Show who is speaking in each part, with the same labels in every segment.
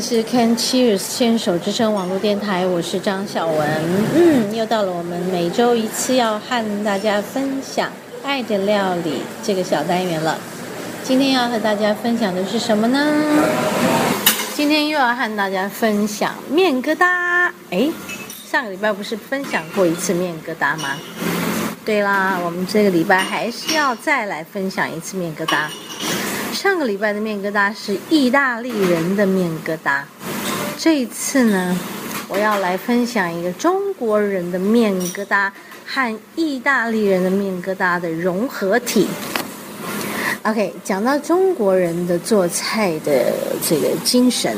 Speaker 1: 是 Can Cheers 牵手之声网络电台，我是张小文。嗯，又到了我们每周一次要和大家分享爱的料理这个小单元了。今天要和大家分享的是什么呢？今天又要和大家分享面疙瘩。哎，上个礼拜不是分享过一次面疙瘩吗？对啦，我们这个礼拜还是要再来分享一次面疙瘩。上个礼拜的面疙瘩是意大利人的面疙瘩，这一次呢，我要来分享一个中国人的面疙瘩和意大利人的面疙瘩的融合体。OK，讲到中国人的做菜的这个精神，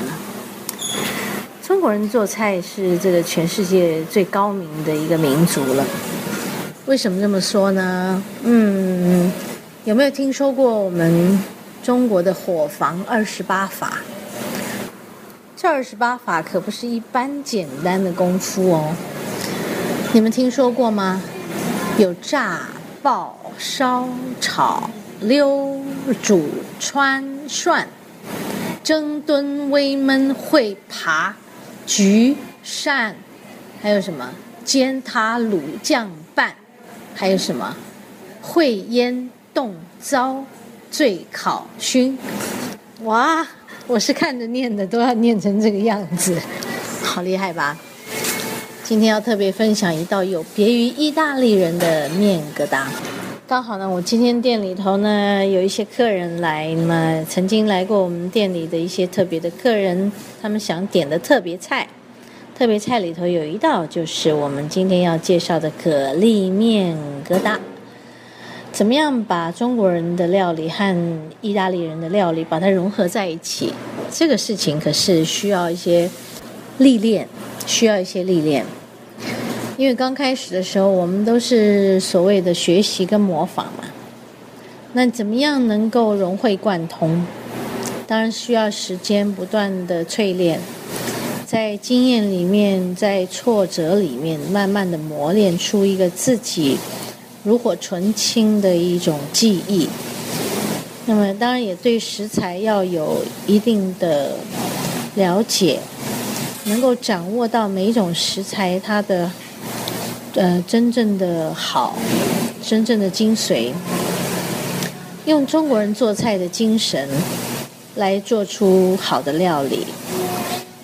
Speaker 1: 中国人做菜是这个全世界最高明的一个民族了。为什么这么说呢？嗯，有没有听说过我们？中国的火房二十八法，这二十八法可不是一般简单的功夫哦。你们听说过吗？有炸、爆、烧、炒、溜、煮、穿、涮、蒸、炖、煨、焖、烩、扒、焗、扇，还有什么煎、塌、卤、酱、拌，还有什么烩、腌、冻、糟。醉考熏，哇！我是看着念的，都要念成这个样子，好厉害吧？今天要特别分享一道有别于意大利人的面疙瘩。刚好呢，我今天店里头呢有一些客人来嘛，曾经来过我们店里的一些特别的客人，他们想点的特别菜，特别菜里头有一道就是我们今天要介绍的蛤蜊面疙瘩。怎么样把中国人的料理和意大利人的料理把它融合在一起？这个事情可是需要一些历练，需要一些历练。因为刚开始的时候，我们都是所谓的学习跟模仿嘛。那怎么样能够融会贯通？当然需要时间不断的淬炼，在经验里面，在挫折里面，慢慢的磨练出一个自己。炉火纯青的一种技艺，那么当然也对食材要有一定的了解，能够掌握到每一种食材它的呃真正的好，真正的精髓，用中国人做菜的精神来做出好的料理，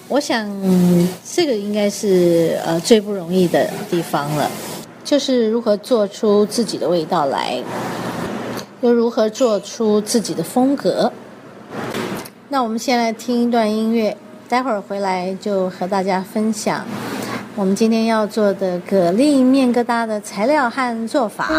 Speaker 1: 我想这个应该是呃最不容易的地方了。就是如何做出自己的味道来，又如何做出自己的风格。那我们先来听一段音乐，待会儿回来就和大家分享我们今天要做的蛤蜊面疙瘩的材料和做法。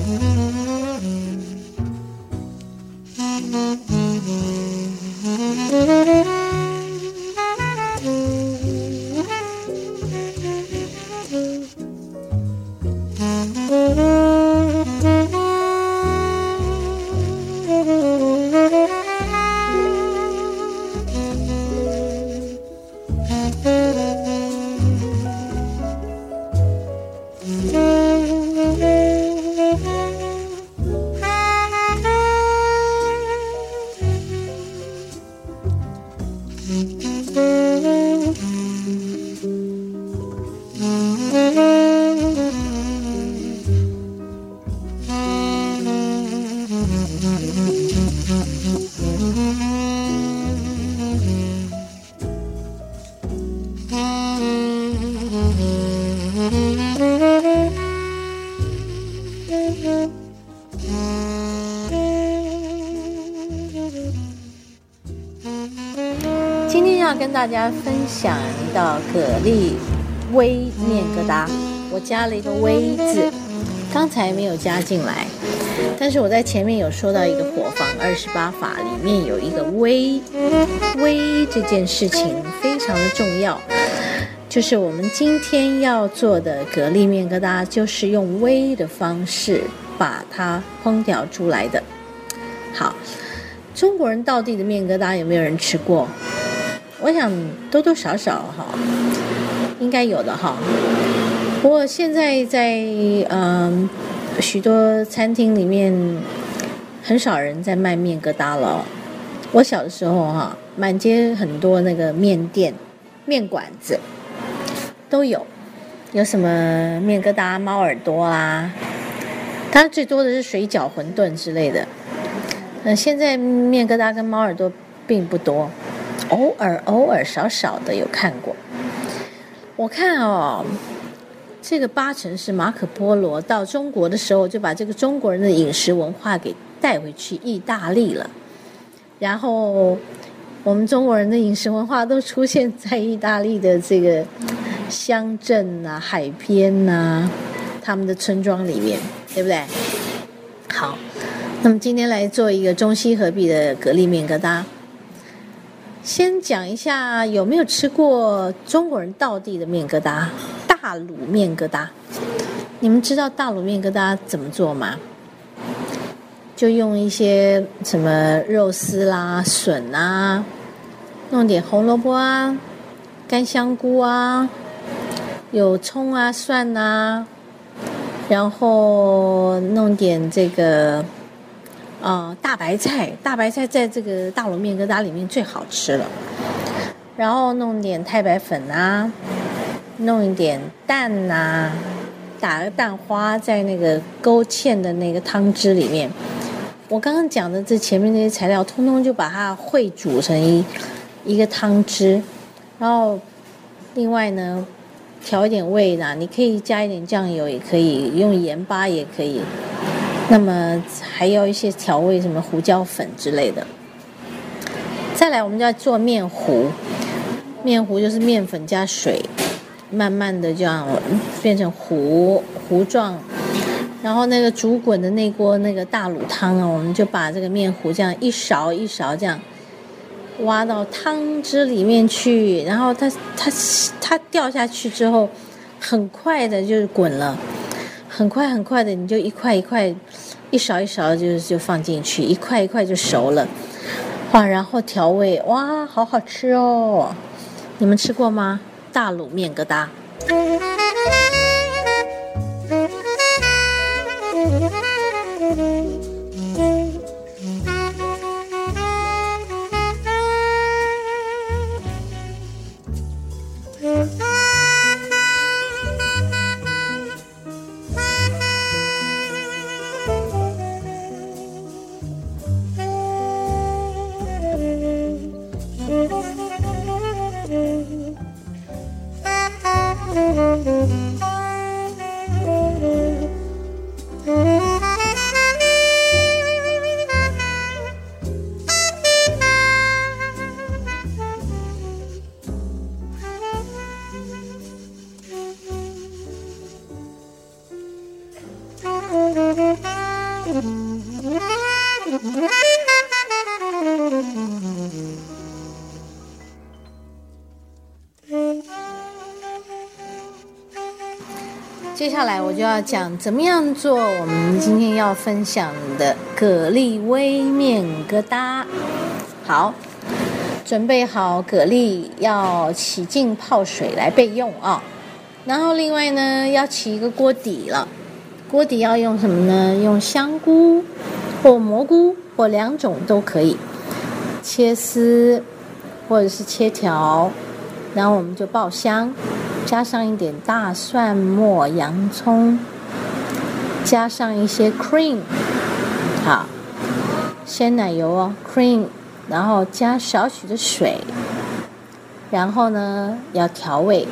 Speaker 1: Mm-hmm. 今天要跟大家分享一道蛤蜊煨面疙瘩，我加了一个“煨”字，刚才没有加进来，但是我在前面有说到一个火房二十八法里面有一个“煨”，煨这件事情非常的重要，就是我们今天要做的蛤蜊面疙瘩，就是用煨的方式把它烹调出来的。好。中国人到地的面疙瘩有没有人吃过？我想多多少少哈，应该有的哈。不过现在在嗯许多餐厅里面，很少人在卖面疙瘩了。我小的时候哈，满街很多那个面店、面馆子都有，有什么面疙瘩、猫耳朵啊，当然最多的是水饺、馄饨之类的。呃，现在面疙瘩跟猫耳朵并不多，偶尔偶尔少少的有看过。我看哦，这个八成是马可波罗到中国的时候，就把这个中国人的饮食文化给带回去意大利了。然后我们中国人的饮食文化都出现在意大利的这个乡镇呐、海边呐、他们的村庄里面，对不对？好。那么今天来做一个中西合璧的蛤蜊面疙瘩。先讲一下有没有吃过中国人道地的面疙瘩——大卤面疙瘩。你们知道大卤面疙瘩怎么做吗？就用一些什么肉丝啦、笋啊，弄点红萝卜啊、干香菇啊，有葱啊、蒜啊，然后弄点这个。啊，大白菜，大白菜在这个大卤面疙瘩里面最好吃了。然后弄点太白粉啊，弄一点蛋呐，打个蛋花在那个勾芡的那个汤汁里面。我刚刚讲的这前面那些材料，通通就把它烩煮成一一个汤汁。然后另外呢，调一点味呢，你可以加一点酱油，也可以用盐巴，也可以。那么还要一些调味，什么胡椒粉之类的。再来，我们就要做面糊。面糊就是面粉加水，慢慢的这样变成糊糊状。然后那个煮滚的那锅那个大卤汤啊，我们就把这个面糊这样一勺一勺这样挖到汤汁里面去。然后它它它掉下去之后，很快的就是滚了。很快很快的，你就一块一块，一勺一勺就就放进去，一块一块就熟了，哇！然后调味，哇，好好吃哦！你们吃过吗？大卤面疙瘩。Música 接下来我就要讲怎么样做我们今天要分享的蛤蜊微面疙瘩。好，准备好蛤蜊要起劲泡水来备用啊。然后另外呢，要起一个锅底了。锅底要用什么呢？用香菇或蘑菇或两种都可以，切丝或者是切条，然后我们就爆香，加上一点大蒜末、洋葱，加上一些 cream，好，鲜奶油哦，cream，然后加少许的水，然后呢要调味。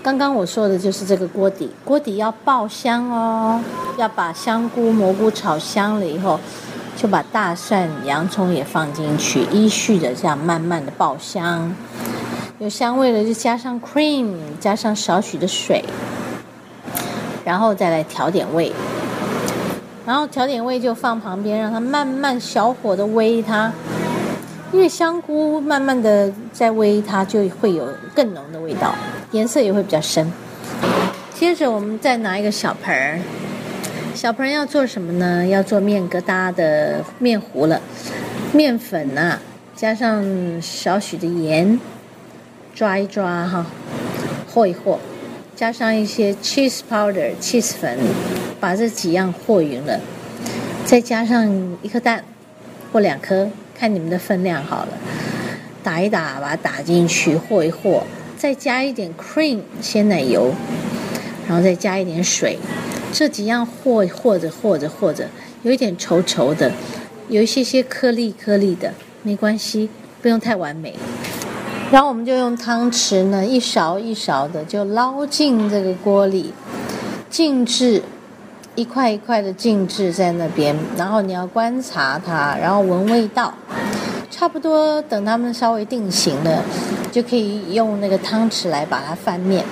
Speaker 1: 刚刚我说的就是这个锅底，锅底要爆香哦，要把香菇、蘑菇炒香了以后，就把大蒜、洋葱也放进去，依序的这样慢慢的爆香。有香味了，就加上 cream，加上少许的水，然后再来调点味。然后调点味就放旁边，让它慢慢小火的煨它。因为香菇慢慢的在煨它，就会有更浓的味道，颜色也会比较深。接着我们再拿一个小盆儿，小盆要做什么呢？要做面疙瘩的面糊了。面粉呐，加上少许的盐。抓一抓哈，和一和，加上一些 cheese powder cheese 粉，把这几样和匀了，再加上一颗蛋或两颗，看你们的分量好了，打一打，把它打进去和一和，再加一点 cream 鲜奶油，然后再加一点水，这几样和和着和着和着，有一点稠稠的，有一些些颗粒颗粒的，没关系，不用太完美。然后我们就用汤匙呢，一勺一勺的就捞进这个锅里，静置一块一块的静置在那边。然后你要观察它，然后闻味道，差不多等它们稍微定型了，就可以用那个汤匙来把它翻面。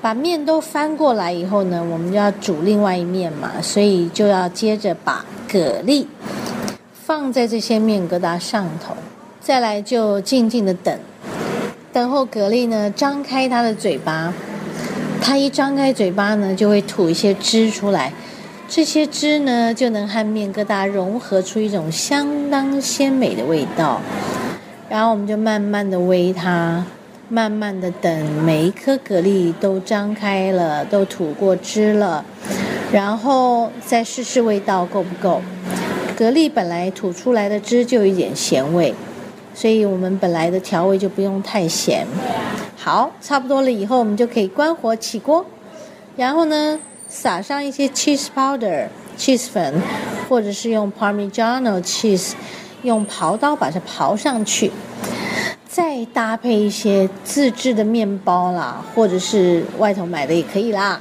Speaker 1: 把面都翻过来以后呢，我们就要煮另外一面嘛，所以就要接着把蛤蜊放在这些面疙瘩上头。再来就静静的等，等候蛤蜊呢张开它的嘴巴，它一张开嘴巴呢就会吐一些汁出来，这些汁呢就能和面疙瘩融合出一种相当鲜美的味道。然后我们就慢慢的煨它，慢慢的等每一颗蛤蜊都张开了，都吐过汁了，然后再试试味道够不够。蛤蜊本来吐出来的汁就有一点咸味。所以我们本来的调味就不用太咸，好，差不多了以后，我们就可以关火起锅，然后呢，撒上一些 cheese powder cheese 粉，或者是用 Parmigiano cheese，用刨刀把它刨上去，再搭配一些自制的面包啦，或者是外头买的也可以啦，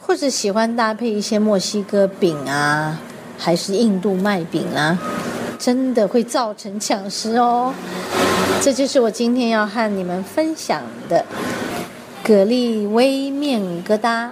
Speaker 1: 或者喜欢搭配一些墨西哥饼啊，还是印度麦饼啊。真的会造成抢食哦，这就是我今天要和你们分享的蛤蜊微面疙瘩。